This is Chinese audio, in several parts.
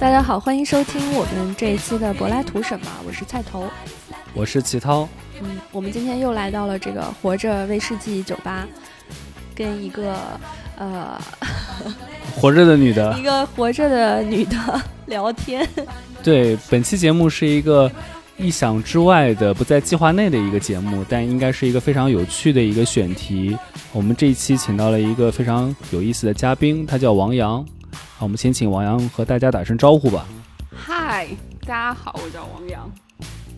大家好，欢迎收听我们这一期的柏拉图什么？我是菜头，我是齐涛。嗯，我们今天又来到了这个活着威士忌酒吧，跟一个呃 活着的女的，一个活着的女的聊天。对，本期节目是一个意想之外的、不在计划内的一个节目，但应该是一个非常有趣的一个选题。我们这一期请到了一个非常有意思的嘉宾，他叫王阳。好，我们先请王阳和大家打声招呼吧。嗨，大家好，我叫王阳。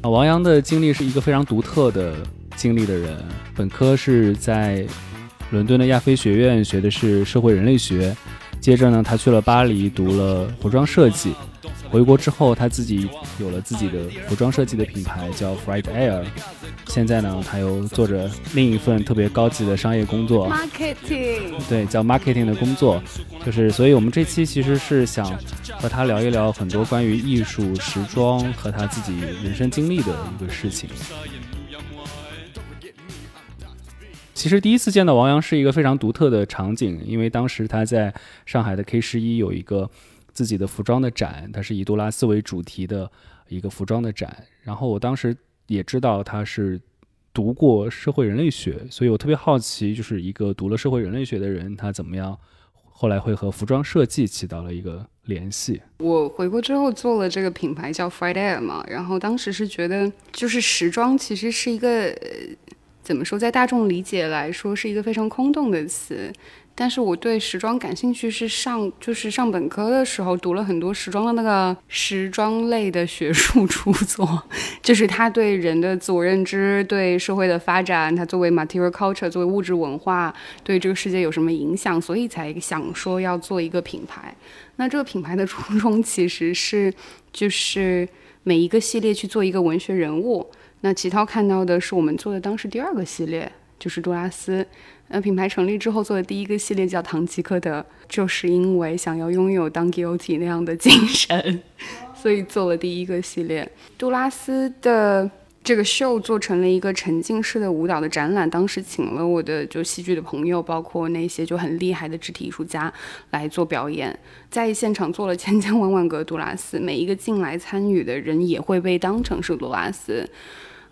啊，王阳的经历是一个非常独特的经历的人。本科是在伦敦的亚非学院学的是社会人类学，接着呢，他去了巴黎读了服装设计。回国之后，他自己有了自己的服装设计的品牌，叫 Fright Air。现在呢，他又做着另一份特别高级的商业工作，marketing。对，叫 marketing 的工作。就是，所以我们这期其实是想和他聊一聊很多关于艺术、时装和他自己人生经历的一个事情。其实第一次见到王阳是一个非常独特的场景，因为当时他在上海的 K 十一有一个。自己的服装的展，它是以杜拉斯为主题的一个服装的展。然后我当时也知道他是读过社会人类学，所以我特别好奇，就是一个读了社会人类学的人，他怎么样后来会和服装设计起到了一个联系。我回国之后做了这个品牌叫 Friday 嘛，然后当时是觉得，就是时装其实是一个怎么说，在大众理解来说是一个非常空洞的词。但是我对时装感兴趣是上就是上本科的时候读了很多时装的那个时装类的学术著作，就是他对人的自我认知、对社会的发展，他作为 material culture 作为物质文化对这个世界有什么影响，所以才想说要做一个品牌。那这个品牌的初衷其实是就是每一个系列去做一个文学人物。那齐涛看到的是我们做的当时第二个系列，就是杜拉斯。那品牌成立之后做的第一个系列叫唐吉诃德，就是因为想要拥有当 guilty 那样的精神，所以做了第一个系列。杜拉斯的这个秀做成了一个沉浸式的舞蹈的展览，当时请了我的就戏剧的朋友，包括那些就很厉害的肢体艺术家来做表演，在现场做了千千万万个杜拉斯，每一个进来参与的人也会被当成是杜拉斯，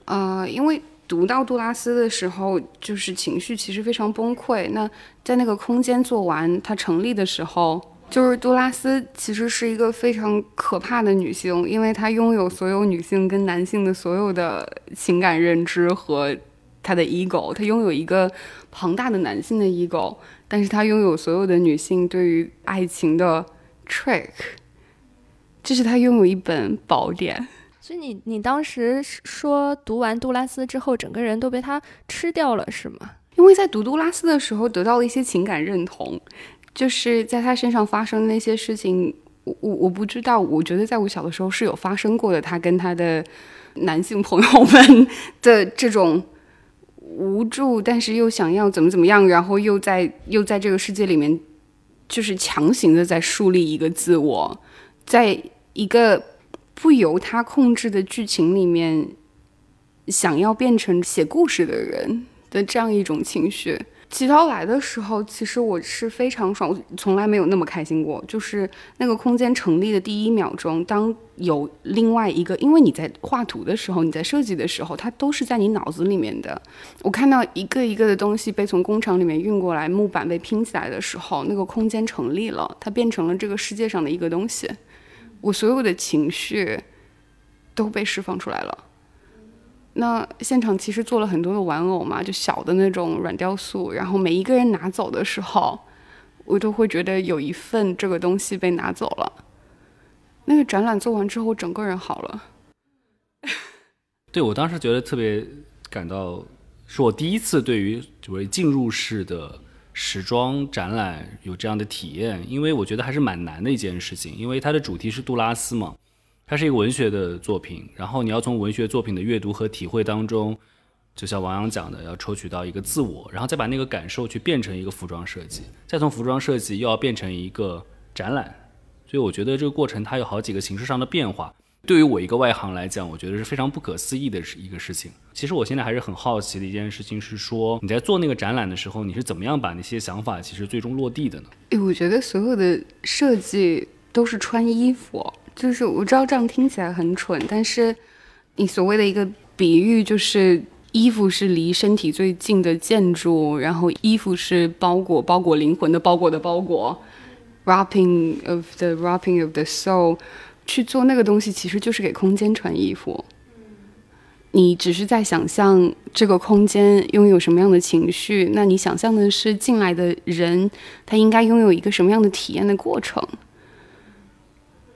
呃，因为。读到杜拉斯的时候，就是情绪其实非常崩溃。那在那个空间做完它成立的时候，就是杜拉斯其实是一个非常可怕的女性，因为她拥有所有女性跟男性的所有的情感认知和她的 ego。她拥有一个庞大的男性的 ego，但是她拥有所有的女性对于爱情的 trick，就是她拥有一本宝典。所以你你当时说读完杜拉斯之后，整个人都被他吃掉了，是吗？因为在读杜拉斯的时候得到了一些情感认同，就是在他身上发生的那些事情，我我我不知道，我觉得在我小的时候是有发生过的。他跟他的男性朋友们的这种无助，但是又想要怎么怎么样，然后又在又在这个世界里面，就是强行的在树立一个自我，在一个。不由他控制的剧情里面，想要变成写故事的人的这样一种情绪。齐涛来的时候，其实我是非常爽，我从来没有那么开心过。就是那个空间成立的第一秒钟，当有另外一个，因为你在画图的时候，你在设计的时候，它都是在你脑子里面的。我看到一个一个的东西被从工厂里面运过来，木板被拼起来的时候，那个空间成立了，它变成了这个世界上的一个东西。我所有的情绪都被释放出来了。那现场其实做了很多的玩偶嘛，就小的那种软雕塑，然后每一个人拿走的时候，我都会觉得有一份这个东西被拿走了。那个展览做完之后，整个人好了。对我当时觉得特别感到，是我第一次对于所谓进入式的。时装展览有这样的体验，因为我觉得还是蛮难的一件事情，因为它的主题是杜拉斯嘛，它是一个文学的作品，然后你要从文学作品的阅读和体会当中，就像王阳讲的，要抽取到一个自我，然后再把那个感受去变成一个服装设计，再从服装设计又要变成一个展览，所以我觉得这个过程它有好几个形式上的变化。对于我一个外行来讲，我觉得是非常不可思议的一个事情。其实我现在还是很好奇的一件事情是说，你在做那个展览的时候，你是怎么样把那些想法其实最终落地的呢？诶，我觉得所有的设计都是穿衣服。就是我知道这样听起来很蠢，但是你所谓的一个比喻，就是衣服是离身体最近的建筑，然后衣服是包裹包裹灵魂的包裹的包裹，wrapping of the wrapping of the soul。去做那个东西，其实就是给空间穿衣服。你只是在想象这个空间拥有什么样的情绪，那你想象的是进来的人，他应该拥有一个什么样的体验的过程。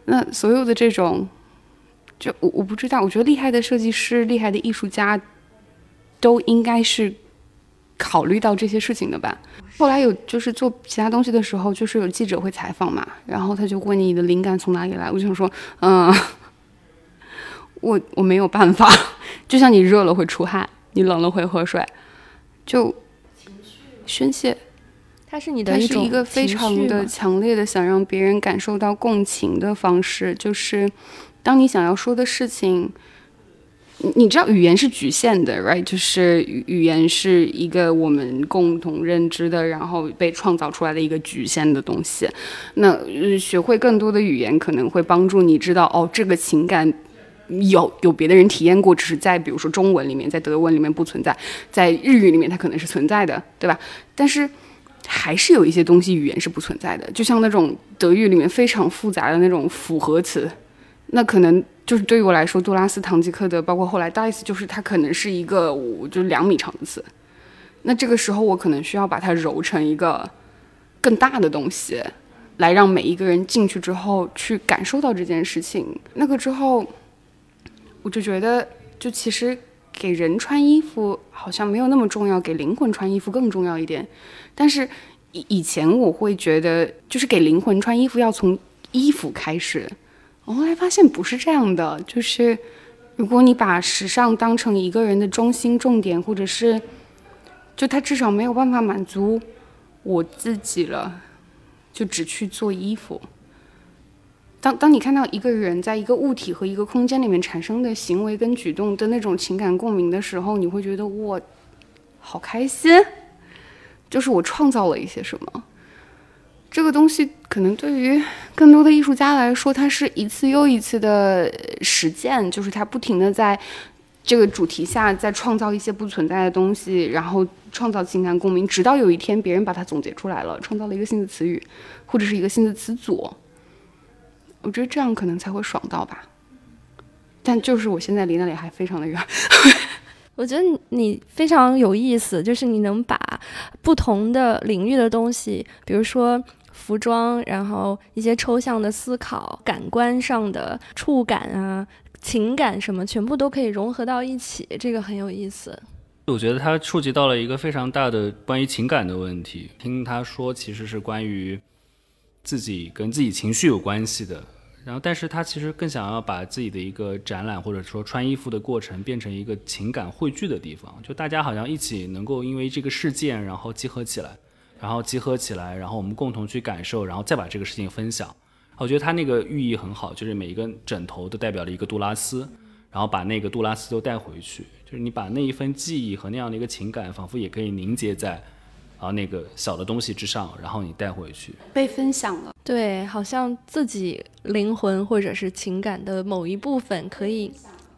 那所有的这种，就我我不知道，我觉得厉害的设计师、厉害的艺术家，都应该是考虑到这些事情的吧。后来有就是做其他东西的时候，就是有记者会采访嘛，然后他就问你的灵感从哪里来，我就想说，嗯，我我没有办法，就像你热了会出汗，你冷了会喝水，就宣泄。它是你的它是一个非常的强烈的想让别人感受到共情的方式，就是当你想要说的事情。你知道语言是局限的，right？就是语言是一个我们共同认知的，然后被创造出来的一个局限的东西。那学会更多的语言可能会帮助你知道，哦，这个情感有有别的人体验过，只是在比如说中文里面，在德文里面不存在，在日语里面它可能是存在的，对吧？但是还是有一些东西语言是不存在的，就像那种德语里面非常复杂的那种复合词，那可能。就是对于我来说，杜拉斯唐吉诃德，包括后来 Dice，就是它可能是一个，就两米长的词。那这个时候，我可能需要把它揉成一个更大的东西，来让每一个人进去之后去感受到这件事情。那个之后，我就觉得，就其实给人穿衣服好像没有那么重要，给灵魂穿衣服更重要一点。但是以以前我会觉得，就是给灵魂穿衣服要从衣服开始。我后来发现不是这样的，就是如果你把时尚当成一个人的中心重点，或者是就他至少没有办法满足我自己了，就只去做衣服。当当你看到一个人在一个物体和一个空间里面产生的行为跟举动的那种情感共鸣的时候，你会觉得我好开心，就是我创造了一些什么。这个东西可能对于更多的艺术家来说，它是一次又一次的实践，就是他不停的在这个主题下在创造一些不存在的东西，然后创造情感共鸣，直到有一天别人把它总结出来了，创造了一个新的词语，或者是一个新的词组。我觉得这样可能才会爽到吧。但就是我现在离那里还非常的远。我觉得你非常有意思，就是你能把不同的领域的东西，比如说。服装，然后一些抽象的思考、感官上的触感啊、情感什么，全部都可以融合到一起，这个很有意思。我觉得他触及到了一个非常大的关于情感的问题。听他说，其实是关于自己跟自己情绪有关系的。然后，但是他其实更想要把自己的一个展览或者说穿衣服的过程变成一个情感汇聚的地方，就大家好像一起能够因为这个事件然后集合起来。然后集合起来，然后我们共同去感受，然后再把这个事情分享。我觉得他那个寓意很好，就是每一个枕头都代表了一个杜拉斯，然后把那个杜拉斯都带回去，就是你把那一份记忆和那样的一个情感，仿佛也可以凝结在啊那个小的东西之上，然后你带回去，被分享了。对，好像自己灵魂或者是情感的某一部分可以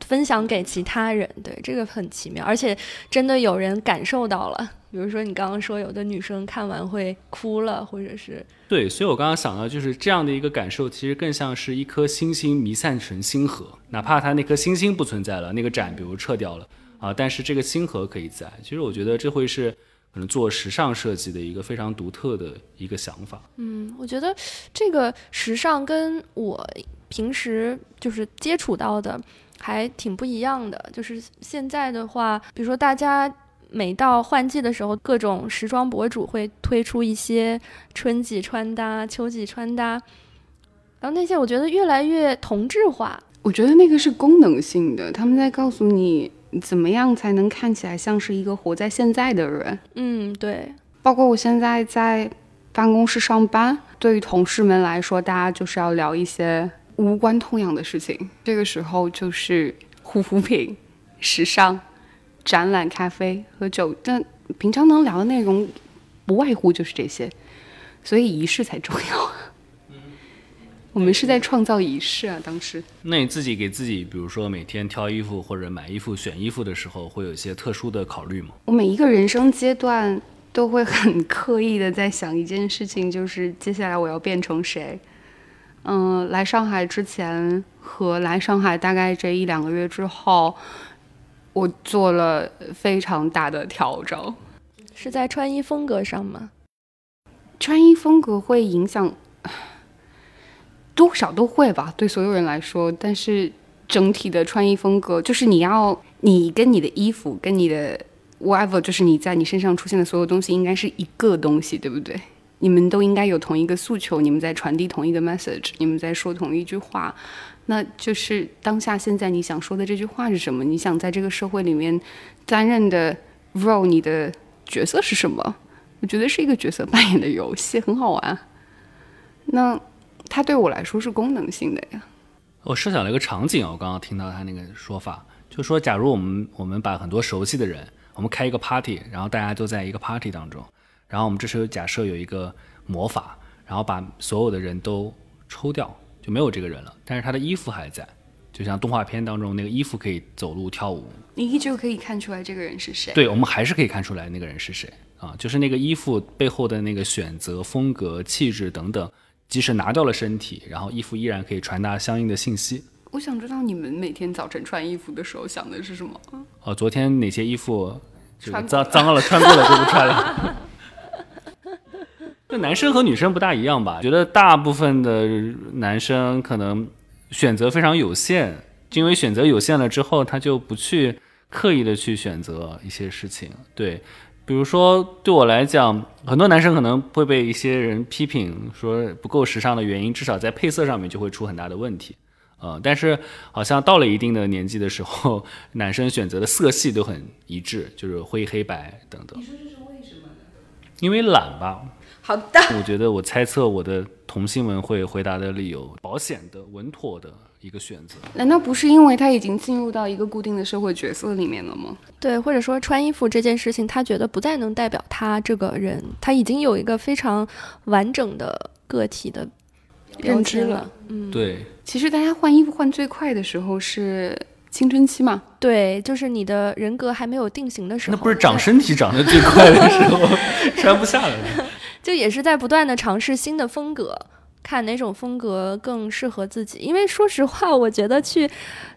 分享给其他人。对，这个很奇妙，而且真的有人感受到了。比如说，你刚刚说有的女生看完会哭了，或者是对，所以我刚刚想到就是这样的一个感受，其实更像是一颗星星弥散成星河，哪怕它那颗星星不存在了，那个展比如撤掉了啊，但是这个星河可以在。其实我觉得这会是可能做时尚设计的一个非常独特的一个想法。嗯，我觉得这个时尚跟我平时就是接触到的还挺不一样的。就是现在的话，比如说大家。每到换季的时候，各种时装博主会推出一些春季穿搭、秋季穿搭，然后那些我觉得越来越同质化。我觉得那个是功能性的，他们在告诉你怎么样才能看起来像是一个活在现在的人。嗯，对。包括我现在在办公室上班，对于同事们来说，大家就是要聊一些无关痛痒的事情。这个时候就是护肤品、时尚。展览、咖啡、喝酒，但平常能聊的内容不外乎就是这些，所以仪式才重要。我们是在创造仪式啊，当时。那你自己给自己，比如说每天挑衣服或者买衣服、选衣服的时候，会有一些特殊的考虑吗？我每一个人生阶段都会很刻意的在想一件事情，就是接下来我要变成谁。嗯，来上海之前和来上海大概这一两个月之后，我做了非常大的调整。是在穿衣风格上吗？穿衣风格会影响。多少都会吧，对所有人来说。但是整体的穿衣风格，就是你要你跟你的衣服，跟你的 whatever，就是你在你身上出现的所有东西，应该是一个东西，对不对？你们都应该有同一个诉求，你们在传递同一个 message，你们在说同一句话。那就是当下现在你想说的这句话是什么？你想在这个社会里面担任的 role，你的角色是什么？我觉得是一个角色扮演的游戏，很好玩。那。它对我来说是功能性的呀。我设想了一个场景，我刚刚听到他那个说法，就说假如我们我们把很多熟悉的人，我们开一个 party，然后大家都在一个 party 当中，然后我们这时候假设有一个魔法，然后把所有的人都抽掉，就没有这个人了，但是他的衣服还在，就像动画片当中那个衣服可以走路跳舞，你依旧可以看出来这个人是谁。对，我们还是可以看出来那个人是谁啊，就是那个衣服背后的那个选择、风格、气质等等。即使拿掉了身体，然后衣服依然可以传达相应的信息。我想知道你们每天早晨穿衣服的时候想的是什么？哦，昨天哪些衣服脏脏了，穿过了就不穿了。就男生和女生不大一样吧？觉得大部分的男生可能选择非常有限，因为选择有限了之后，他就不去刻意的去选择一些事情。对。比如说，对我来讲，很多男生可能会被一些人批评说不够时尚的原因，至少在配色上面就会出很大的问题，呃，但是好像到了一定的年纪的时候，男生选择的色系都很一致，就是灰、黑白等等。你说这是为什么呢？因为懒吧。好的。我觉得我猜测我的同性们会回答的理由，保险的、稳妥的。一个选择，难道不是因为他已经进入到一个固定的社会角色里面了吗？对，或者说穿衣服这件事情，他觉得不再能代表他这个人，他已经有一个非常完整的个体的认知了。嗯，对。其实大家换衣服换最快的时候是青春期嘛？对，就是你的人格还没有定型的时候。那不是长身体长得最快的时候，穿不下来了。就也是在不断的尝试新的风格。看哪种风格更适合自己，因为说实话，我觉得去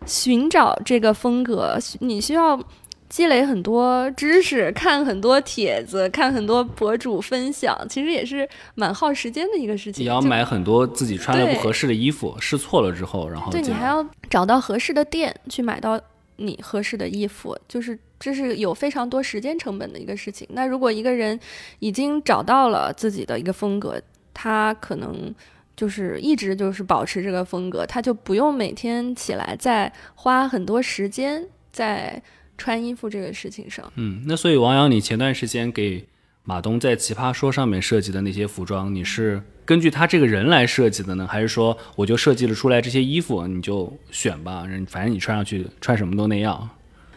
寻找这个风格，你需要积累很多知识，看很多帖子，看很多博主分享，其实也是蛮耗时间的一个事情。也要买很多自己穿的不合适的衣服，试错了之后，然后对你还要找到合适的店去买到你合适的衣服，就是这是有非常多时间成本的一个事情。那如果一个人已经找到了自己的一个风格，他可能。就是一直就是保持这个风格，他就不用每天起来再花很多时间在穿衣服这个事情上。嗯，那所以王阳，你前段时间给马东在奇葩说上面设计的那些服装，你是根据他这个人来设计的呢，还是说我就设计了出来这些衣服，你就选吧，反正你穿上去穿什么都那样？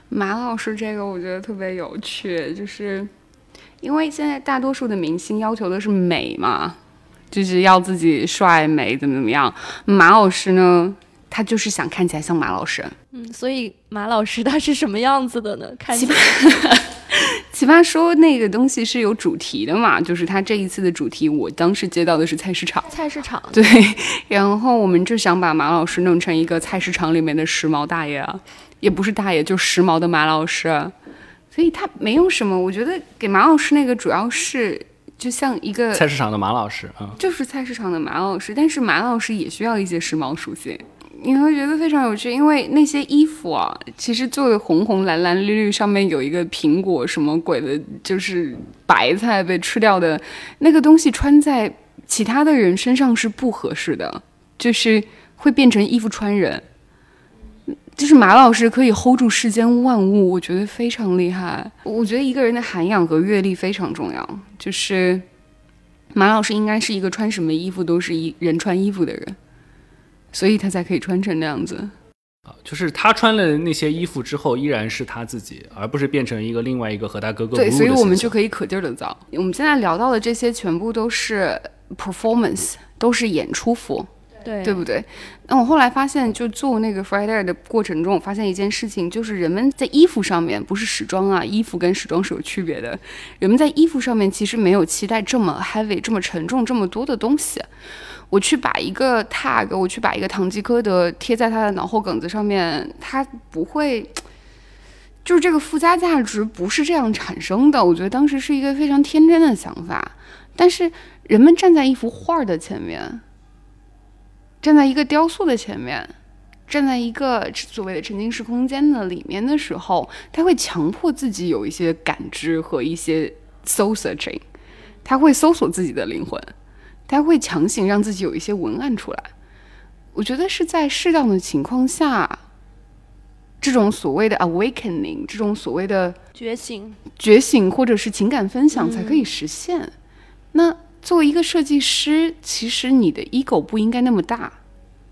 马老师这个我觉得特别有趣，就是因为现在大多数的明星要求的是美嘛。就是要自己帅美怎么怎么样，马老师呢，他就是想看起来像马老师。嗯，所以马老师他是什么样子的呢？看奇葩，奇葩说那个东西是有主题的嘛？就是他这一次的主题，我当时接到的是菜市场。菜市场。对，然后我们就想把马老师弄成一个菜市场里面的时髦大爷啊，也不是大爷，就时髦的马老师。所以他没有什么，我觉得给马老师那个主要是。就像一个菜市场的马老师啊，就是菜市场的马老师，但是马老师也需要一些时髦属性，你会觉得非常有趣，因为那些衣服啊，其实做的红红蓝蓝绿绿，上面有一个苹果什么鬼的，就是白菜被吃掉的那个东西，穿在其他的人身上是不合适的，就是会变成衣服穿人。就是马老师可以 hold 住世间万物，我觉得非常厉害。我觉得一个人的涵养和阅历非常重要。就是马老师应该是一个穿什么衣服都是一人穿衣服的人，所以他才可以穿成那样子。啊，就是他穿了那些衣服之后，依然是他自己，而不是变成一个另外一个和他格格不入的。对，所以我们就可以可劲儿的造。我们现在聊到的这些全部都是 performance，都是演出服。对对不对？那我后来发现，就做那个 Friday 的过程中，我发现一件事情，就是人们在衣服上面，不是时装啊，衣服跟时装是有区别的。人们在衣服上面其实没有期待这么 heavy、这么沉重、这么多的东西。我去把一个 tag，我去把一个堂吉诃德贴在他的脑后梗子上面，他不会，就是这个附加价值不是这样产生的。我觉得当时是一个非常天真的想法，但是人们站在一幅画的前面。站在一个雕塑的前面，站在一个所谓的沉浸式空间的里面的时候，他会强迫自己有一些感知和一些 soul searching，他会搜索自己的灵魂，他会强行让自己有一些文案出来。我觉得是在适当的情况下，这种所谓的 awakening，这种所谓的觉醒、觉醒或者是情感分享才可以实现。那。作为一个设计师，其实你的 ego 不应该那么大。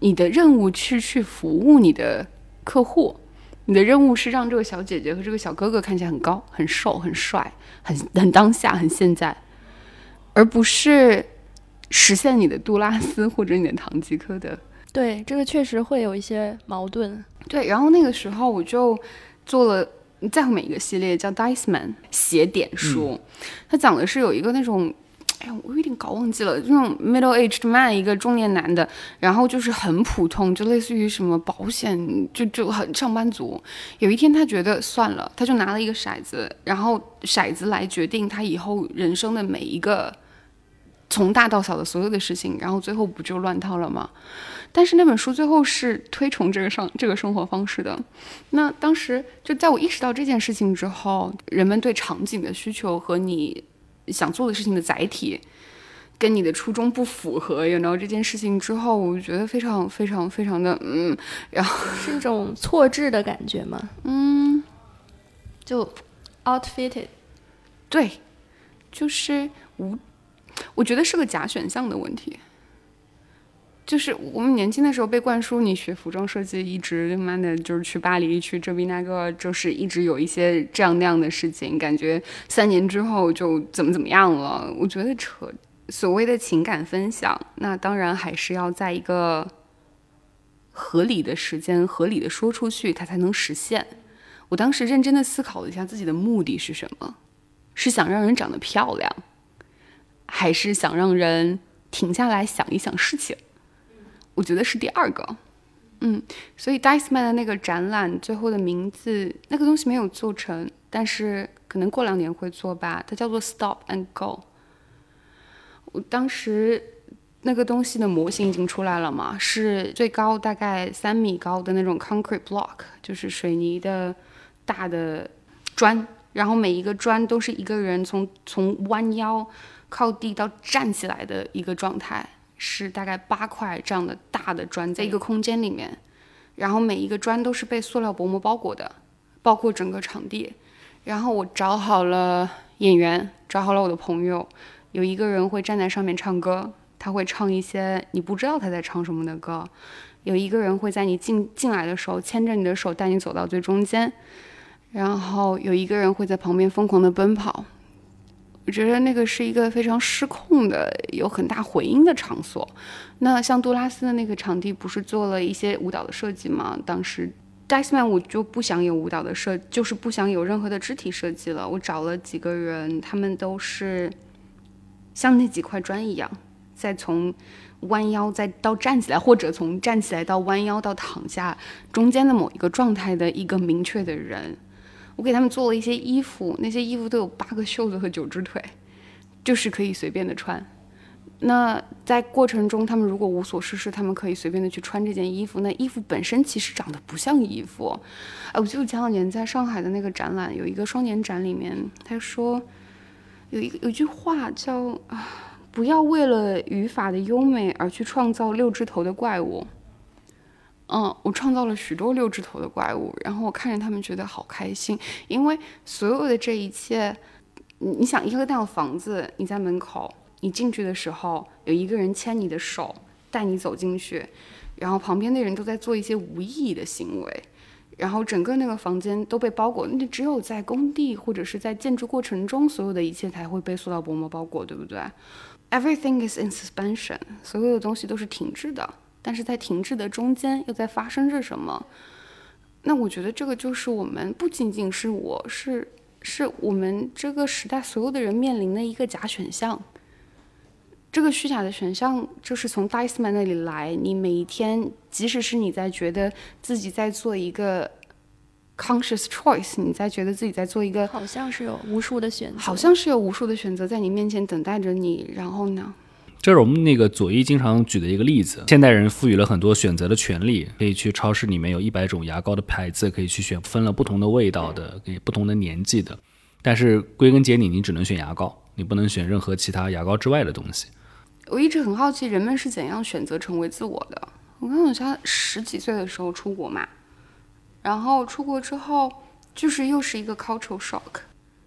你的任务是去服务你的客户，你的任务是让这个小姐姐和这个小哥哥看起来很高、很瘦、很帅、很很当下、很现在，而不是实现你的杜拉斯或者你的堂吉诃德。对，这个确实会有一些矛盾。对，然后那个时候我就做了在后面一个系列，叫 Dice Man 写点书，它讲的是有一个那种。哎呀，我有点搞忘记了，那种 middle aged man，一个中年男的，然后就是很普通，就类似于什么保险，就就很上班族。有一天他觉得算了，他就拿了一个骰子，然后骰子来决定他以后人生的每一个从大到小的所有的事情，然后最后不就乱套了吗？但是那本书最后是推崇这个上这个生活方式的。那当时就在我意识到这件事情之后，人们对场景的需求和你。想做的事情的载体跟你的初衷不符合，然后这件事情之后，我觉得非常非常非常的嗯，然后是一种错置的感觉吗？嗯，就 outfitted，对，就是无，我觉得是个假选项的问题。就是我们年轻的时候被灌输，你学服装设计，一直慢慢的就是去巴黎，去这边那个，就是一直有一些这样那样的事情，感觉三年之后就怎么怎么样了。我觉得扯所谓的情感分享，那当然还是要在一个合理的时间、合理的说出去，它才能实现。我当时认真的思考了一下自己的目的是什么，是想让人长得漂亮，还是想让人停下来想一想事情？我觉得是第二个，嗯，所以 Dice Man 的那个展览最后的名字，那个东西没有做成，但是可能过两年会做吧。它叫做 Stop and Go。我当时那个东西的模型已经出来了嘛，是最高大概三米高的那种 concrete block，就是水泥的大的砖，然后每一个砖都是一个人从从弯腰靠地到站起来的一个状态。是大概八块这样的大的砖，在一个空间里面，然后每一个砖都是被塑料薄膜包裹的，包括整个场地。然后我找好了演员，找好了我的朋友，有一个人会站在上面唱歌，他会唱一些你不知道他在唱什么的歌。有一个人会在你进进来的时候牵着你的手带你走到最中间，然后有一个人会在旁边疯狂的奔跑。我觉得那个是一个非常失控的、有很大回音的场所。那像杜拉斯的那个场地，不是做了一些舞蹈的设计吗？当时 Dice Man 我就不想有舞蹈的设，就是不想有任何的肢体设计了。我找了几个人，他们都是像那几块砖一样，再从弯腰再到站起来，或者从站起来到弯腰到躺下中间的某一个状态的一个明确的人。我给他们做了一些衣服，那些衣服都有八个袖子和九只腿，就是可以随便的穿。那在过程中，他们如果无所事事，他们可以随便的去穿这件衣服。那衣服本身其实长得不像衣服。哎，我记得前两年在上海的那个展览，有一个双年展里面，他说有一个有句话叫啊，不要为了语法的优美而去创造六只头的怪物。嗯，我创造了许多六指头的怪物，然后我看着他们觉得好开心，因为所有的这一切，你想一个大房子，你在门口，你进去的时候有一个人牵你的手带你走进去，然后旁边的人都在做一些无意义的行为，然后整个那个房间都被包裹，那只有在工地或者是在建筑过程中，所有的一切才会被塑料薄膜包裹，对不对？Everything is in suspension，所有的东西都是停滞的。但是在停滞的中间又在发生着什么？那我觉得这个就是我们不仅仅是我是是我们这个时代所有的人面临的一个假选项。这个虚假的选项就是从 Dice Man 那里来。你每一天，即使是你在觉得自己在做一个 conscious choice，你在觉得自己在做一个，好像是有无数的选择，好像是有无数的选择在你面前等待着你。然后呢？这是我们那个左一经常举的一个例子。现代人赋予了很多选择的权利，可以去超市里面有一百种牙膏的牌子，可以去选分了不同的味道的，给不同的年纪的。但是归根结底，你只能选牙膏，你不能选任何其他牙膏之外的东西。我一直很好奇，人们是怎样选择成为自我的。我刚好像十几岁的时候出国嘛，然后出国之后，就是又是一个 cultural shock，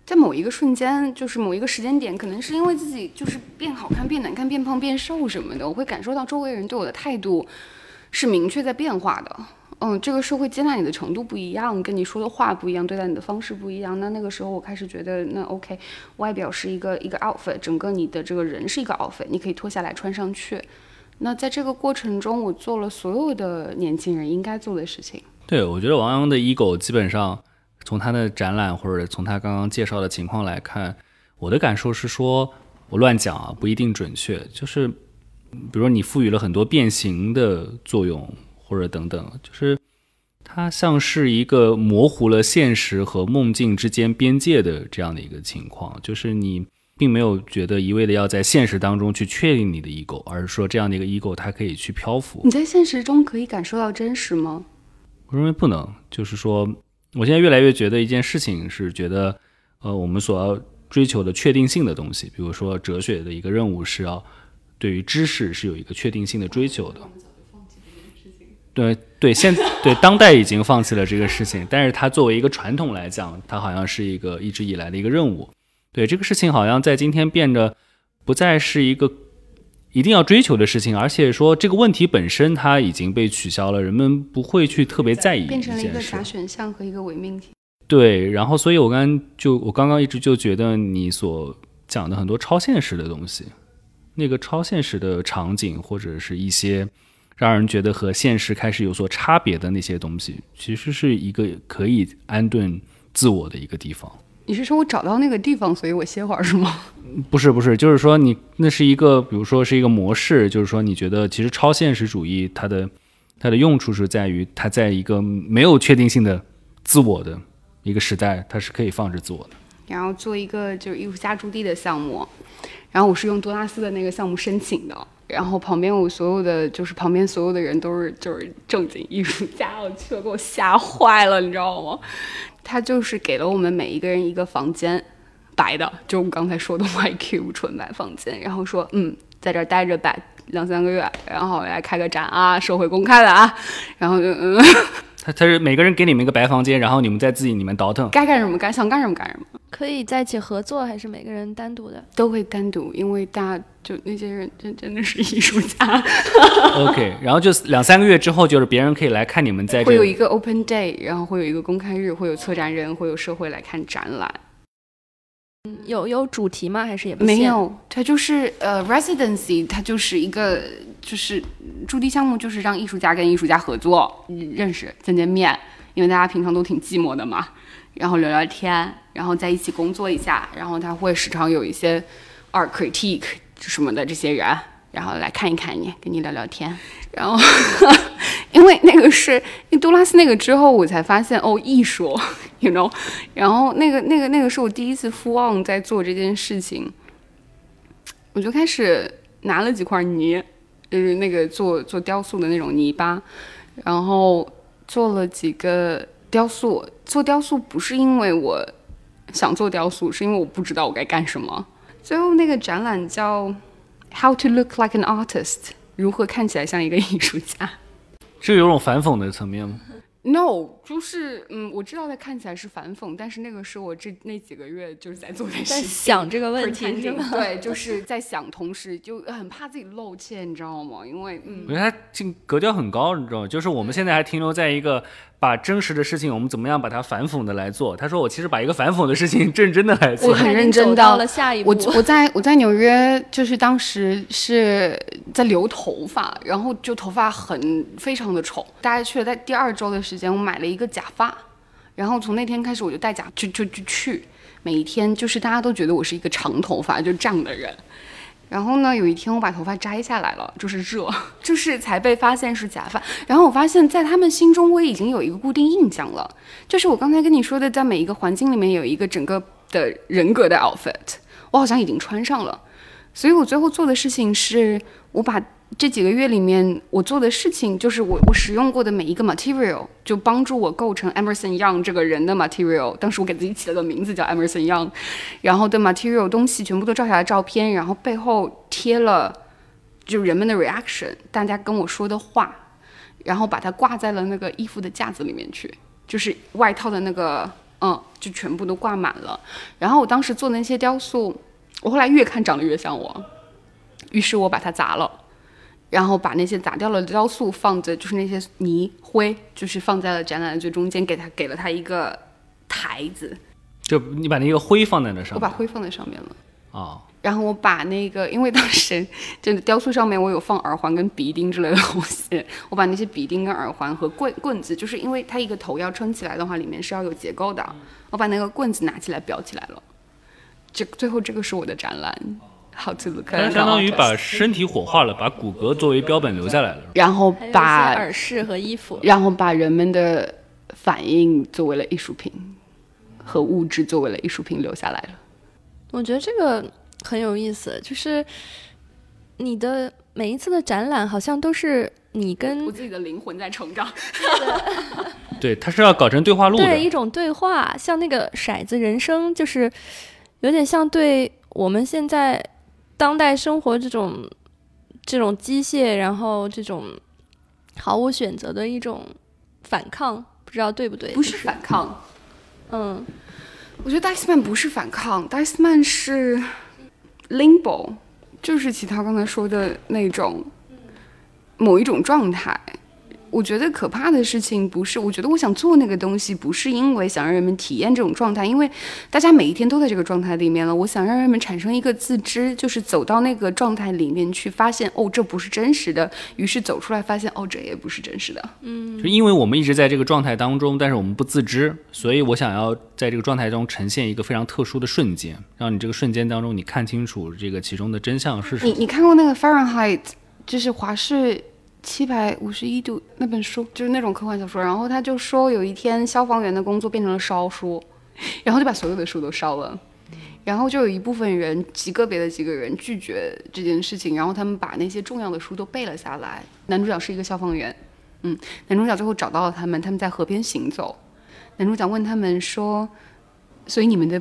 在某一个瞬间，就是某一个时间点，可能是因为自己就是变好看、变难看、变胖、变瘦什么的，我会感受到周围人对我的态度是明确在变化的。嗯，这个社会接纳你的程度不一样，跟你说的话不一样，对待你的方式不一样。那那个时候我开始觉得，那 OK，外表是一个一个 outfit，整个你的这个人是一个 outfit，你可以脱下来穿上去。那在这个过程中，我做了所有的年轻人应该做的事情。对，我觉得王阳的 ego 基本上从他的展览或者从他刚刚介绍的情况来看，我的感受是说，我乱讲啊，不一定准确。就是，比如说你赋予了很多变形的作用。或者等等，就是它像是一个模糊了现实和梦境之间边界的这样的一个情况，就是你并没有觉得一味的要在现实当中去确定你的 ego，而是说这样的一个 ego 它可以去漂浮。你在现实中可以感受到真实吗？我认为不能。就是说，我现在越来越觉得一件事情是觉得，呃，我们所要追求的确定性的东西，比如说哲学的一个任务是要对于知识是有一个确定性的追求的。对对，现对当代已经放弃了这个事情，但是它作为一个传统来讲，它好像是一个一直以来的一个任务。对这个事情，好像在今天变得不再是一个一定要追求的事情，而且说这个问题本身它已经被取消了，人们不会去特别在意。变成了一个假选项和一个伪命题。对，然后所以我刚就我刚刚一直就觉得你所讲的很多超现实的东西，那个超现实的场景或者是一些。让人觉得和现实开始有所差别的那些东西，其实是一个可以安顿自我的一个地方。你是说我找到那个地方，所以我歇会儿是吗？不是，不是，就是说你那是一个，比如说是一个模式，就是说你觉得其实超现实主义它的它的用处是在于它在一个没有确定性的自我的一个时代，它是可以放置自我的。然后做一个就是艺术家驻地的项目，然后我是用多拉斯的那个项目申请的。然后旁边我所有的就是旁边所有的人都是就是正经艺术家，我去了给我吓坏了，你知道吗？他就是给了我们每一个人一个房间，白的，就我们刚才说的 Y Q 纯白房间，然后说嗯，在这儿待着吧两三个月，然后来开个展啊，社会公开的啊，然后就嗯。他他是每个人给你们一个白房间，然后你们在自己里面倒腾，该干什么干，想干什么干什么。可以在一起合作，还是每个人单独的？都会单独，因为大家就那些人真真的是艺术家。OK，然后就两三个月之后，就是别人可以来看你们在这。会有一个 Open Day，然后会有一个公开日，会有策展人，会有社会来看展览。嗯，有有主题吗？还是也没有？它就是呃，Residency，它就是一个。就是驻地项目，就是让艺术家跟艺术家合作，认识、见见面，因为大家平常都挺寂寞的嘛，然后聊聊天，然后在一起工作一下，然后他会时常有一些 art critique 什么的这些人，然后来看一看你，跟你聊聊天，然后因为那个是因为杜拉斯那个之后，我才发现哦，艺术，you know，然后那个那个那个是我第一次复望在做这件事情，我就开始拿了几块泥。就是那个做做雕塑的那种泥巴，然后做了几个雕塑。做雕塑不是因为我想做雕塑，是因为我不知道我该干什么。最后那个展览叫《How to Look Like an Artist》，如何看起来像一个艺术家？是有种反讽的层面吗？No，就是嗯，我知道它看起来是反讽，但是那个是我这那几个月就是在做的事在情。想这个问题？对，就是在想，同时就很怕自己露怯，你知道吗？因为嗯我，觉得他进格调很高，你知道吗？就是我们现在还停留在一个把真实的事情，我们怎么样把它反讽的来做。他说我其实把一个反讽的事情 认真的来做 我。很认真到走到了下一步我。我在我在纽约，就是当时是在留头发，然后就头发很非常的丑。大概去了在第二周的时间，我买了一个假发，然后从那天开始我就戴假，就就就去，每一天就是大家都觉得我是一个长头发就这样的人。然后呢，有一天我把头发摘下来了，就是热，就是才被发现是假发。然后我发现，在他们心中我已经有一个固定印象了，就是我刚才跟你说的，在每一个环境里面有一个整个的人格的 outfit，我好像已经穿上了。所以我最后做的事情是，我把这几个月里面我做的事情，就是我我使用过的每一个 material，就帮助我构成 Emerson Young 这个人的 material。当时我给自己起了个名字叫 Emerson Young，然后的 material 东西全部都照下来照片，然后背后贴了就人们的 reaction，大家跟我说的话，然后把它挂在了那个衣服的架子里面去，就是外套的那个，嗯，就全部都挂满了。然后我当时做的那些雕塑，我后来越看长得越像我，于是我把它砸了。然后把那些砸掉了的雕塑放着，就是那些泥灰，就是放在了展览的最中间，给他给了他一个台子，就你把那个灰放在那上面我把灰放在上面了。哦、然后我把那个，因为当时这个雕塑上面我有放耳环跟鼻钉之类的东西，我把那些鼻钉跟耳环和棍棍子，就是因为它一个头要撑起来的话，里面是要有结构的，我把那个棍子拿起来裱起来了。这最后这个是我的展览，How to look 它 at 相当于把身体火化了，把骨骼作为标本留下来了。然后把耳饰和衣服，然后把人们的反应作为了艺术品，和物质作为了艺术品留下来了。我觉得这个很有意思，就是你的每一次的展览好像都是你跟我自己的灵魂在成长。对，它是要搞成对话录的。对一种对话，像那个骰子人生，就是有点像对我们现在当代生活这种这种机械，然后这种毫无选择的一种反抗，不知道对不对？不是反抗，嗯，我觉得 Diceman 不是反抗，Diceman 是 limbo，就是其他刚才说的那种某一种状态。我觉得可怕的事情不是，我觉得我想做那个东西，不是因为想让人们体验这种状态，因为大家每一天都在这个状态里面了。我想让人们产生一个自知，就是走到那个状态里面去，发现哦，这不是真实的，于是走出来发现哦，这也不是真实的。嗯就因为我们一直在这个状态当中，但是我们不自知，所以我想要在这个状态中呈现一个非常特殊的瞬间，让你这个瞬间当中你看清楚这个其中的真相是什么。你你看过那个 Fahrenheit，就是华氏七百五十一度那本书，就是那种科幻小说。然后他就说，有一天消防员的工作变成了烧书，然后就把所有的书都烧了。然后就有一部分人，极个别的几个人拒绝这件事情，然后他们把那些重要的书都背了下来。男主角是一个消防员，嗯，男主角最后找到了他们，他们在河边行走。男主角问他们说：“所以你们的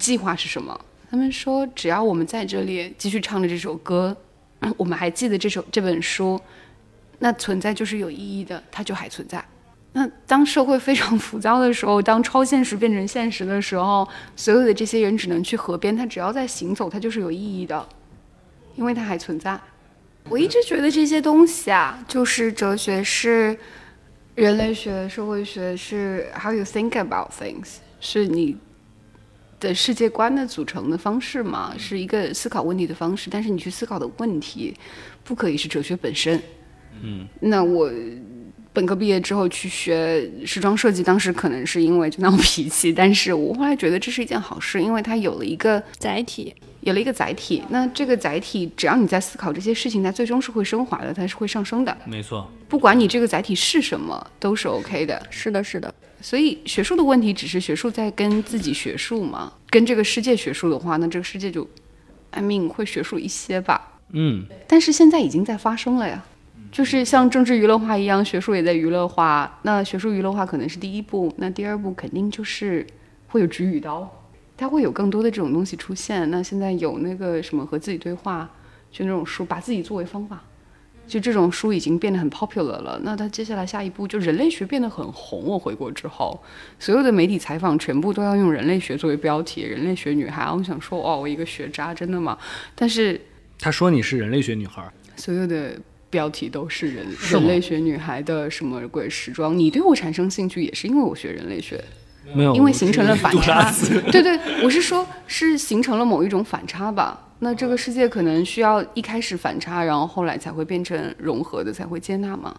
计划是什么？”他们说：“只要我们在这里继续唱着这首歌，我们还记得这首这本书，那存在就是有意义的，它就还存在。那当社会非常浮躁的时候，当超现实变成现实的时候，所有的这些人只能去河边，他只要在行走，它就是有意义的，因为它还存在。我一直觉得这些东西啊，就是哲学是人类学、社会学是 how you think about things，是你的世界观的组成的方式嘛，是一个思考问题的方式。但是你去思考的问题，不可以是哲学本身。嗯，那我本科毕业之后去学时装设计，当时可能是因为就闹脾气，但是我后来觉得这是一件好事，因为它有了一个载体，有了一个载体。那这个载体，只要你在思考这些事情，它最终是会升华的，它是会上升的。没错，不管你这个载体是什么，都是 OK 的。是的，是的，所以学术的问题只是学术在跟自己学术嘛，跟这个世界学术的话，那这个世界就，I mean 会学术一些吧。嗯，但是现在已经在发生了呀，就是像政治娱乐化一样，学术也在娱乐化。那学术娱乐化可能是第一步，那第二步肯定就是会有止语刀，它会有更多的这种东西出现。那现在有那个什么和自己对话，就那种书，把自己作为方法，就这种书已经变得很 popular 了。那它接下来下一步就人类学变得很红。我回国之后，所有的媒体采访全部都要用人类学作为标题，人类学女孩。我想说，哦，我一个学渣，真的吗？但是他说你是人类学女孩，所有的标题都是人人类学女孩的什么鬼时装。你对我产生兴趣也是因为我学人类学。没有，因为形成了反差。对对，我是说，是形成了某一种反差吧。那这个世界可能需要一开始反差，然后后来才会变成融合的，才会接纳嘛。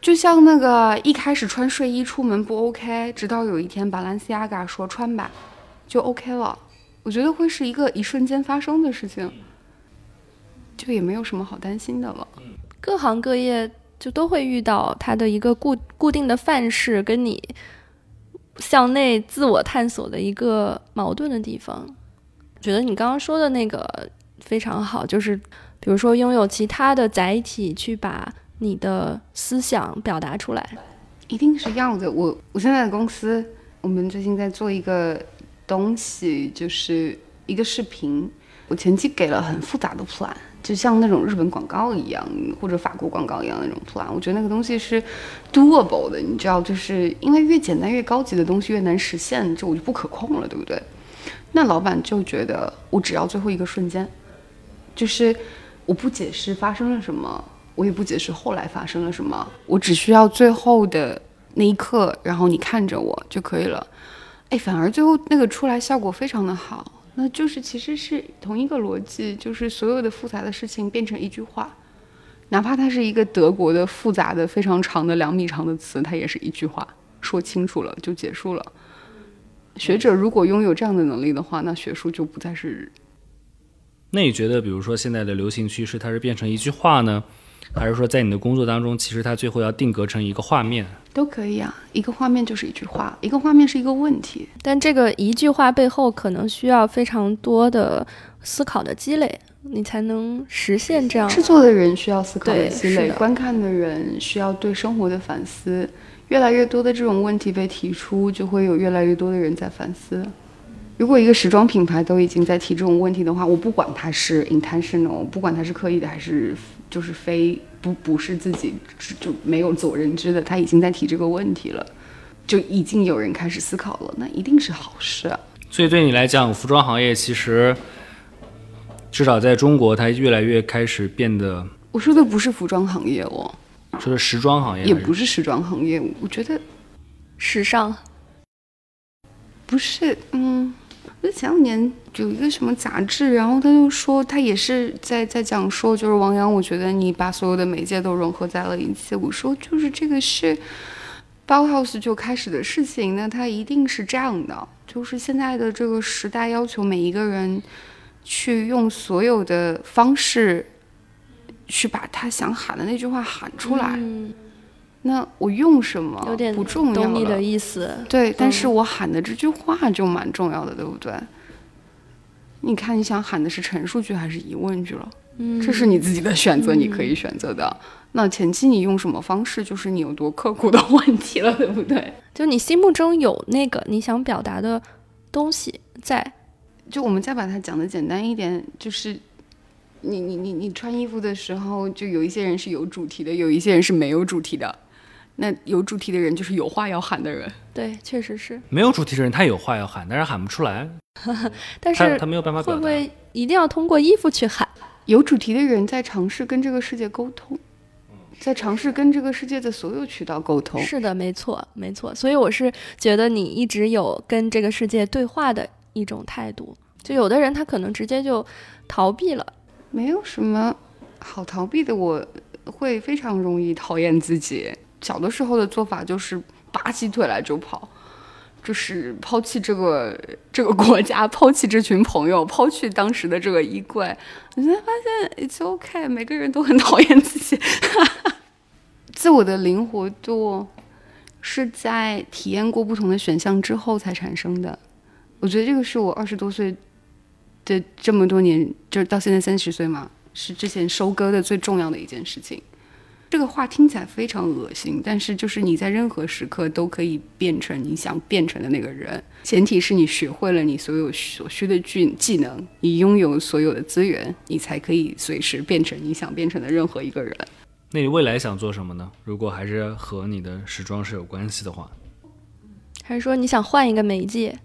就像那个一开始穿睡衣出门不 OK，直到有一天把兰西亚嘎说穿吧，就 OK 了。我觉得会是一个一瞬间发生的事情，就也没有什么好担心的了。各行各业就都会遇到它的一个固固定的范式，跟你。向内自我探索的一个矛盾的地方，觉得你刚刚说的那个非常好，就是比如说拥有其他的载体去把你的思想表达出来，一定是要的。我我现在的公司，我们最近在做一个东西，就是一个视频，我前期给了很复杂的 plan。就像那种日本广告一样，或者法国广告一样那种图案我觉得那个东西是 doable 的。你知道，就是因为越简单越高级的东西越难实现，就我就不可控了，对不对？那老板就觉得我只要最后一个瞬间，就是我不解释发生了什么，我也不解释后来发生了什么，我只需要最后的那一刻，然后你看着我就可以了。哎，反而最后那个出来效果非常的好。那就是其实是同一个逻辑，就是所有的复杂的事情变成一句话，哪怕它是一个德国的复杂的非常长的两米长的词，它也是一句话，说清楚了就结束了。学者如果拥有这样的能力的话，那学术就不再是。那你觉得，比如说现在的流行趋势，它是变成一句话呢？还是说，在你的工作当中，其实它最后要定格成一个画面，都可以啊。一个画面就是一句话，一个画面是一个问题。但这个一句话背后，可能需要非常多的思考的积累，你才能实现这样。制作的人需要思考的积累，观看的人需要对生活的反思。越来越多的这种问题被提出，就会有越来越多的人在反思。如果一个时装品牌都已经在提这种问题的话，我不管它是 intentional，不管它是刻意的还是。就是非不不是自己就没有自我认知的，他已经在提这个问题了，就已经有人开始思考了，那一定是好事。所以对你来讲，服装行业其实至少在中国，它越来越开始变得。我说的不是服装行业哦，说的时装行业，也不是时装行业。我觉得时尚不是，嗯。就前两年有一个什么杂志，然后他就说他也是在在讲说，就是王阳，我觉得你把所有的媒介都融合在了一起。我说就是这个是包 house 就开始的事情，那它一定是这样的，就是现在的这个时代要求每一个人去用所有的方式去把他想喊的那句话喊出来。那我用什么有点不重要懂你的意思，对，但是我喊的这句话就蛮重要的，对不对？你看，你想喊的是陈述句还是疑问句了？嗯，这是你自己的选择，你可以选择的。那前期你用什么方式，就是你有多刻苦的问题了，对不对？就你心目中有那个你想表达的东西在。就我们再把它讲的简单一点，就是你你你你穿衣服的时候，就有一些人是有主题的，有一些人是没有主题的。那有主题的人就是有话要喊的人，对，确实是。没有主题的人他有话要喊，但是喊不出来。但是他没有办法。会不会一定要通过衣服去喊？有主题的人在尝试跟这个世界沟通，在尝试跟这个世界的所有渠道沟通。是的，没错，没错。所以我是觉得你一直有跟这个世界对话的一种态度。就有的人他可能直接就逃避了，没有什么好逃避的。我会非常容易讨厌自己。小的时候的做法就是拔起腿来就跑，就是抛弃这个这个国家，抛弃这群朋友，抛弃当时的这个衣柜。我现在发现，it's okay，每个人都很 讨厌自己。自我的灵活度是在体验过不同的选项之后才产生的。我觉得这个是我二十多岁的这么多年，就是到现在三十岁嘛，是之前收割的最重要的一件事情。这个话听起来非常恶心，但是就是你在任何时刻都可以变成你想变成的那个人，前提是你学会了你所有所需的技技能，你拥有所有的资源，你才可以随时变成你想变成的任何一个人。那你未来想做什么呢？如果还是和你的时装是有关系的话，还是说你想换一个媒介？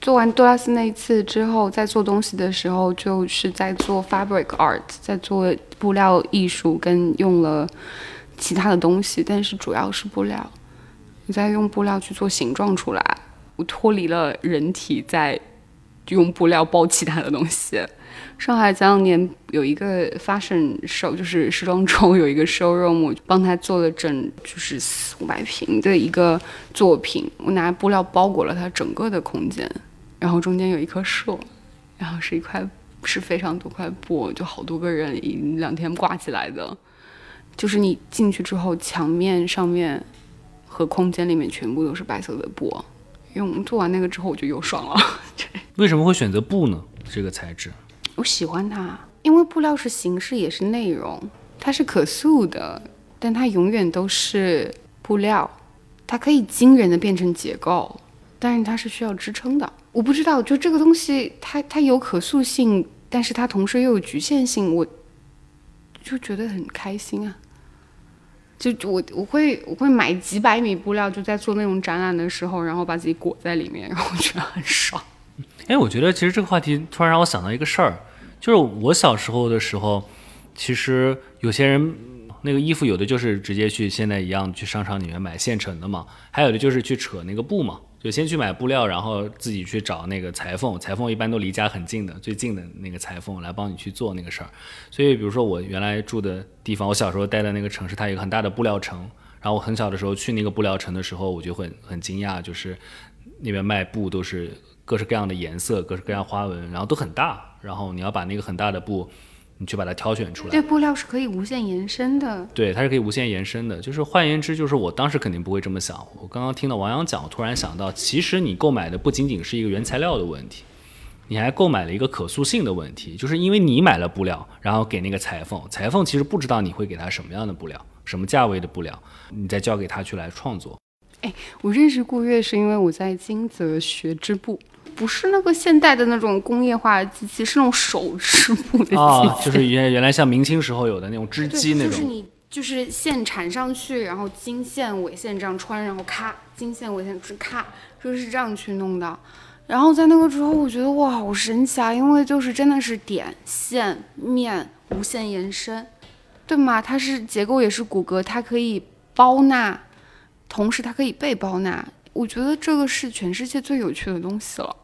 做完多拉斯那一次之后，在做东西的时候，就是在做 fabric art，在做布料艺术，跟用了其他的东西，但是主要是布料。你在用布料去做形状出来，我脱离了人体，在用布料包其他的东西。上海前两年有一个 fashion show，就是时装周有一个 showroom，我帮他做了整就是四五百平的一个作品，我拿布料包裹了它整个的空间，然后中间有一棵树，然后是一块是非常多块布，就好多个人一两天挂起来的，就是你进去之后，墙面上面和空间里面全部都是白色的布，因为我们做完那个之后我就又爽了。为什么会选择布呢？这个材质？我喜欢它，因为布料是形式，也是内容，它是可塑的，但它永远都是布料，它可以惊人的变成结构，但是它是需要支撑的。我不知道，就这个东西，它它有可塑性，但是它同时又有局限性，我就觉得很开心啊。就我我会我会买几百米布料，就在做那种展览的时候，然后把自己裹在里面，然后觉得很爽。哎，我觉得其实这个话题突然让我想到一个事儿。就是我小时候的时候，其实有些人那个衣服有的就是直接去现在一样去商场里面买现成的嘛，还有的就是去扯那个布嘛，就先去买布料，然后自己去找那个裁缝，裁缝一般都离家很近的，最近的那个裁缝来帮你去做那个事儿。所以比如说我原来住的地方，我小时候待的那个城市，它有一个很大的布料城，然后我很小的时候去那个布料城的时候，我就会很惊讶，就是那边卖布都是各式各样的颜色，各式各样花纹，然后都很大。然后你要把那个很大的布，你去把它挑选出来。对，布料是可以无限延伸的。对，它是可以无限延伸的。就是换言之，就是我当时肯定不会这么想。我刚刚听到王洋讲，我突然想到，其实你购买的不仅仅是一个原材料的问题，你还购买了一个可塑性的问题。就是因为你买了布料，然后给那个裁缝，裁缝其实不知道你会给他什么样的布料，什么价位的布料，你再交给他去来创作。哎，我认识顾月是因为我在金泽学织布。不是那个现代的那种工业化的机器，是那种手织布的机器。啊，就是原原来像明清时候有的那种织机那种。就是你就是线缠上去，然后经线纬线这样穿，然后咔，经线纬线织咔，就是这样去弄的。然后在那个之后，我觉得哇，好神奇啊！因为就是真的是点线面无限延伸，对吗？它是结构也是骨骼，它可以包纳，同时它可以被包纳。我觉得这个是全世界最有趣的东西了。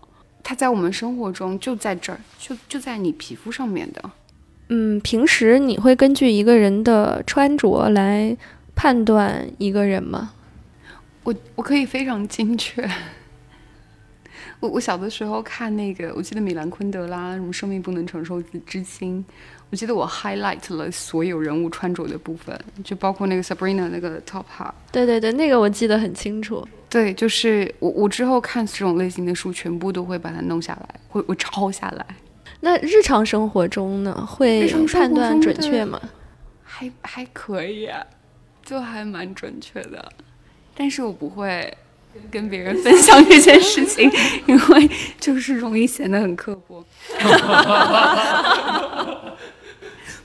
它在我们生活中就在这儿，就就在你皮肤上面的。嗯，平时你会根据一个人的穿着来判断一个人吗？我我可以非常精确。我我小的时候看那个，我记得米兰昆德拉什么《生命不能承受之轻》。我记得我 highlight 了所有人物穿着的部分，就包括那个 Sabrina 那个 top hat。对对对，那个我记得很清楚。对，就是我我之后看这种类型的书，全部都会把它弄下来，会我抄下来。那日常生活中呢，会判断准确吗？还还可以，啊就还蛮准确的。但是我不会跟别人分享这件事情，因为就是容易显得很刻薄。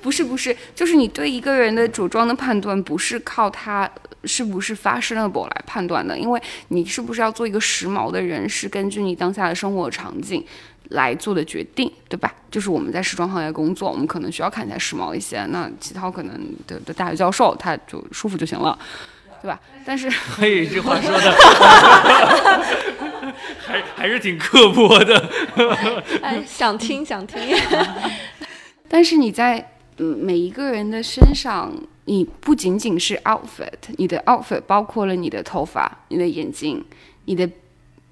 不是不是，就是你对一个人的着装的判断，不是靠他是不是 fashionable 来判断的，因为你是不是要做一个时髦的人，是根据你当下的生活场景来做的决定，对吧？就是我们在时装行业工作，我们可能需要看起来时髦一些，那其他可能的的大学教授他就舒服就行了，对吧？但是，可以这话说的，还还是挺刻薄的，哎，想听想听，但是你在。嗯，每一个人的身上，你不仅仅是 outfit，你的 outfit 包括了你的头发、你的眼睛、你的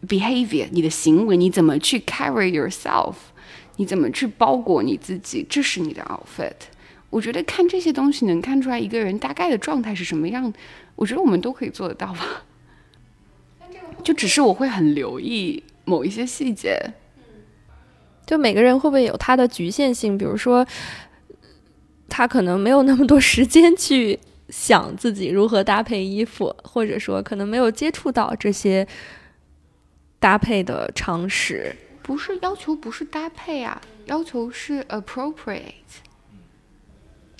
behavior、你的行为，你怎么去 carry yourself，你怎么去包裹你自己，这是你的 outfit。我觉得看这些东西能看出来一个人大概的状态是什么样，我觉得我们都可以做得到吧。就只是我会很留意某一些细节。就每个人会不会有他的局限性？比如说。他可能没有那么多时间去想自己如何搭配衣服，或者说可能没有接触到这些搭配的常识。不是要求不是搭配啊，要求是 appropriate。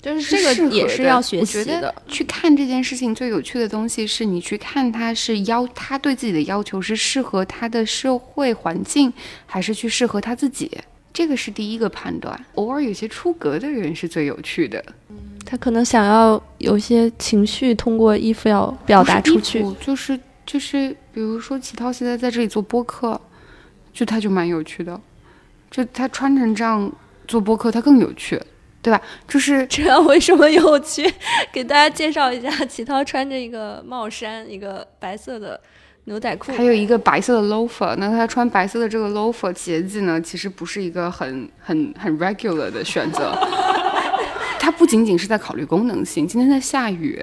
就是这个也是要学习的。去看这件事情最有趣的东西是你去看他是要他对自己的要求是适合他的社会环境，还是去适合他自己。这个是第一个判断。偶尔有些出格的人是最有趣的，他可能想要有些情绪通过衣服要表达出去，就是就是，比如说齐涛现在在这里做播客，就他就蛮有趣的，就他穿成这样做播客，他更有趣，对吧？就是这样为什么有趣？给大家介绍一下，齐涛穿着一个帽衫，一个白色的。牛仔裤，还有一个白色的 loafer。那他穿白色的这个 loafer 鞋子呢，其实不是一个很很很 regular 的选择。他不仅仅是在考虑功能性。今天在下雨，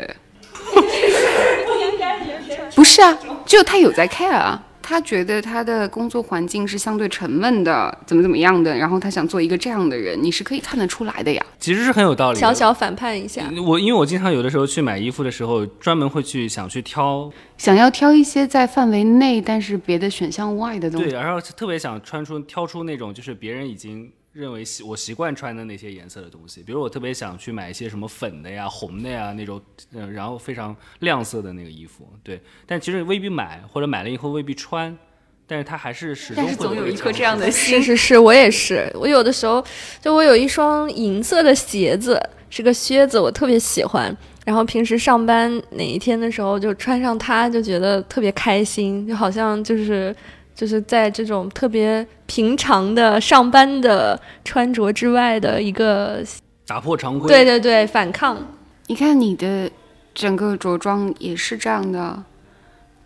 不是啊，就他有在 care 啊。他觉得他的工作环境是相对沉闷的，怎么怎么样的，然后他想做一个这样的人，你是可以看得出来的呀。其实是很有道理。小小反叛一下，我因为我经常有的时候去买衣服的时候，专门会去想去挑，想要挑一些在范围内，但是别的选项外的东西。对，然后特别想穿出挑出那种就是别人已经。认为习我习惯穿的那些颜色的东西，比如我特别想去买一些什么粉的呀、红的呀那种，嗯，然后非常亮色的那个衣服，对。但其实未必买，或者买了以后未必穿，但是它还是始终会。总有一颗这样的心。是是是，我也是。我有的时候就我有一双银色的鞋子，是个靴子，我特别喜欢。然后平时上班哪一天的时候就穿上它，就觉得特别开心，就好像就是。就是在这种特别平常的上班的穿着之外的一个打破常规，对对对，反抗。你看你的整个着装也是这样的。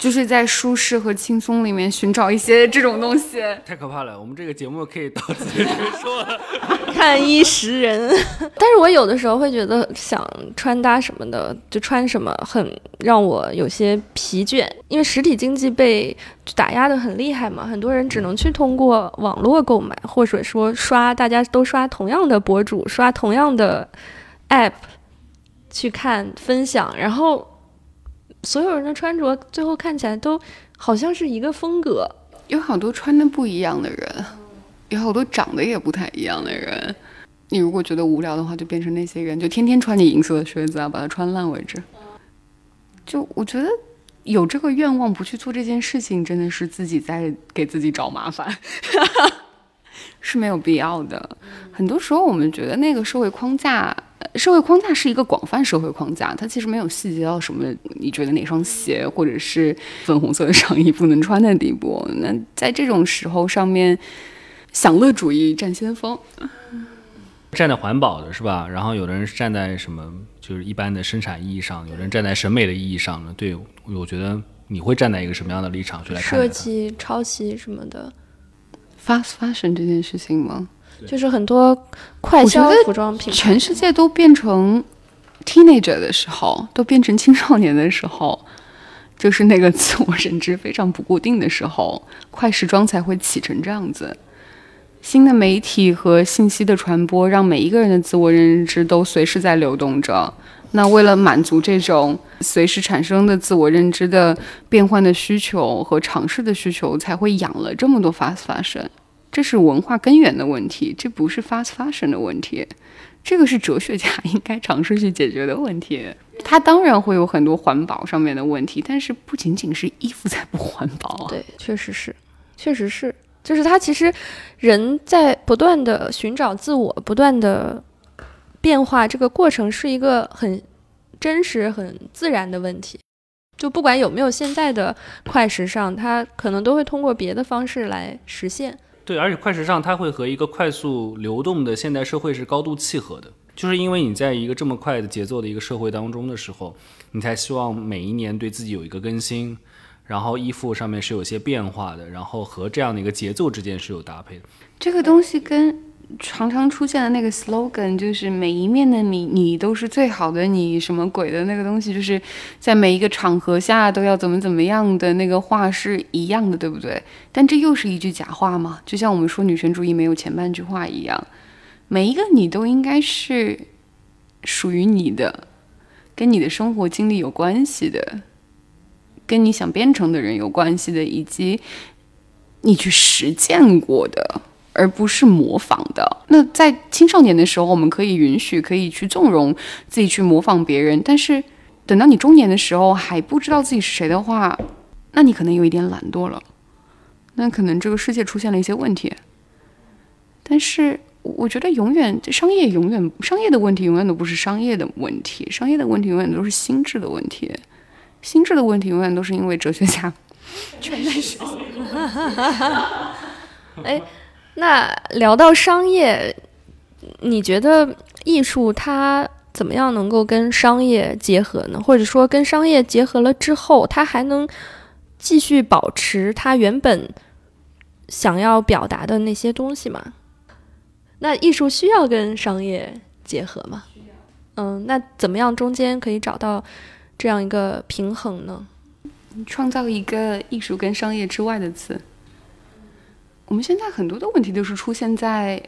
就是在舒适和轻松里面寻找一些这种东西，太可怕了。我们这个节目可以到此结束了。看衣识人，但是我有的时候会觉得想穿搭什么的，就穿什么很让我有些疲倦，因为实体经济被打压的很厉害嘛，很多人只能去通过网络购买，或者说刷大家都刷同样的博主，刷同样的 app 去看分享，然后。所有人的穿着最后看起来都好像是一个风格，有好多穿的不一样的人，有好多长得也不太一样的人。你如果觉得无聊的话，就变成那些人，就天天穿你银色的靴子啊，把它穿烂为止。就我觉得有这个愿望不去做这件事情，真的是自己在给自己找麻烦，是没有必要的。很多时候我们觉得那个社会框架。社会框架是一个广泛社会框架，它其实没有细节到什么你觉得哪双鞋或者是粉红色的上衣不能穿的地步。那在这种时候上面，享乐主义占先锋，站在环保的是吧？然后有的人是站在什么，就是一般的生产意义上，有人站在审美的意义上呢？对，我觉得你会站在一个什么样的立场去来看设计、抄袭什么的？fast fashion 这件事情吗？就是很多快消服装品，全世界都变成 teenager 的时候，都变成青少年的时候，就是那个自我认知非常不固定的时候，快时装才会起成这样子。新的媒体和信息的传播，让每一个人的自我认知都随时在流动着。那为了满足这种随时产生的自我认知的变换的需求和尝试的需求，才会养了这么多 fast fashion。这是文化根源的问题，这不是 fast fashion 的问题，这个是哲学家应该尝试去解决的问题。它当然会有很多环保上面的问题，但是不仅仅是衣服在不环保。对，确实是，确实是，就是它其实人在不断的寻找自我，不断的变化，这个过程是一个很真实、很自然的问题。就不管有没有现在的快时尚，它可能都会通过别的方式来实现。对，而且快时尚它会和一个快速流动的现代社会是高度契合的，就是因为你在一个这么快的节奏的一个社会当中的时候，你才希望每一年对自己有一个更新，然后衣服上面是有些变化的，然后和这样的一个节奏之间是有搭配的。这个东西跟。常常出现的那个 slogan 就是每一面的你，你都是最好的你，什么鬼的那个东西，就是在每一个场合下都要怎么怎么样的那个话是一样的，对不对？但这又是一句假话嘛？就像我们说女权主义没有前半句话一样，每一个你都应该是属于你的，跟你的生活经历有关系的，跟你想变成的人有关系的，以及你去实践过的。而不是模仿的。那在青少年的时候，我们可以允许，可以去纵容自己去模仿别人，但是等到你中年的时候还不知道自己是谁的话，那你可能有一点懒惰了，那可能这个世界出现了一些问题。但是我觉得，永远商业永远商业的问题永远都不是商业的问题，商业的问题永远都是心智的问题，心智的问题永远都是因为哲学家全在学习。哎，那聊到商业，你觉得艺术它怎么样能够跟商业结合呢？或者说，跟商业结合了之后，它还能继续保持它原本想要表达的那些东西吗？那艺术需要跟商业结合吗？嗯，那怎么样中间可以找到这样一个平衡呢？创造一个艺术跟商业之外的词。我们现在很多的问题都是出现在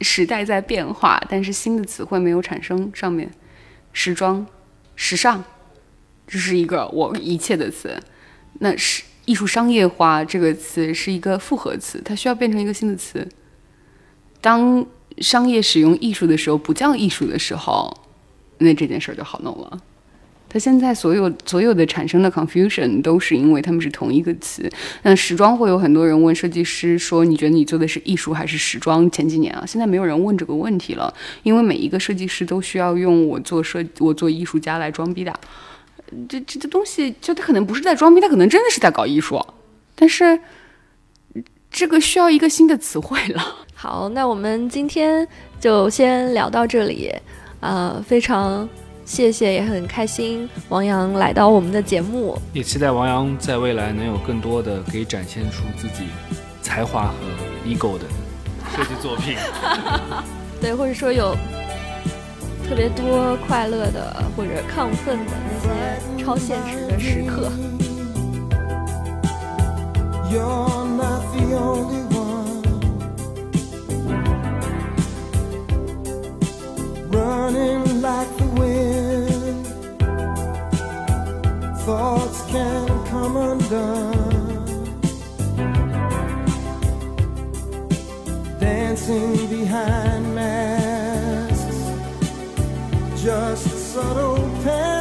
时代在变化，但是新的词汇没有产生上面。时装、时尚，这是一个我一切的词。那是艺术商业化这个词是一个复合词，它需要变成一个新的词。当商业使用艺术的时候，不叫艺术的时候，那这件事儿就好弄了。它现在所有所有的产生的 confusion 都是因为他们是同一个词。那时装会有很多人问设计师说：“你觉得你做的是艺术还是时装？”前几年啊，现在没有人问这个问题了，因为每一个设计师都需要用我做设我做艺术家来装逼的。这这这东西，就他可能不是在装逼，他可能真的是在搞艺术，但是这个需要一个新的词汇了。好，那我们今天就先聊到这里，呃，非常。谢谢，也很开心王阳来到我们的节目，也期待王阳在未来能有更多的可以展现出自己才华和 ego 的设计作品。对，或者说有特别多快乐的或者亢奋的那些超现实的时刻。Thoughts can come undone. Dancing behind masks, just subtle pain.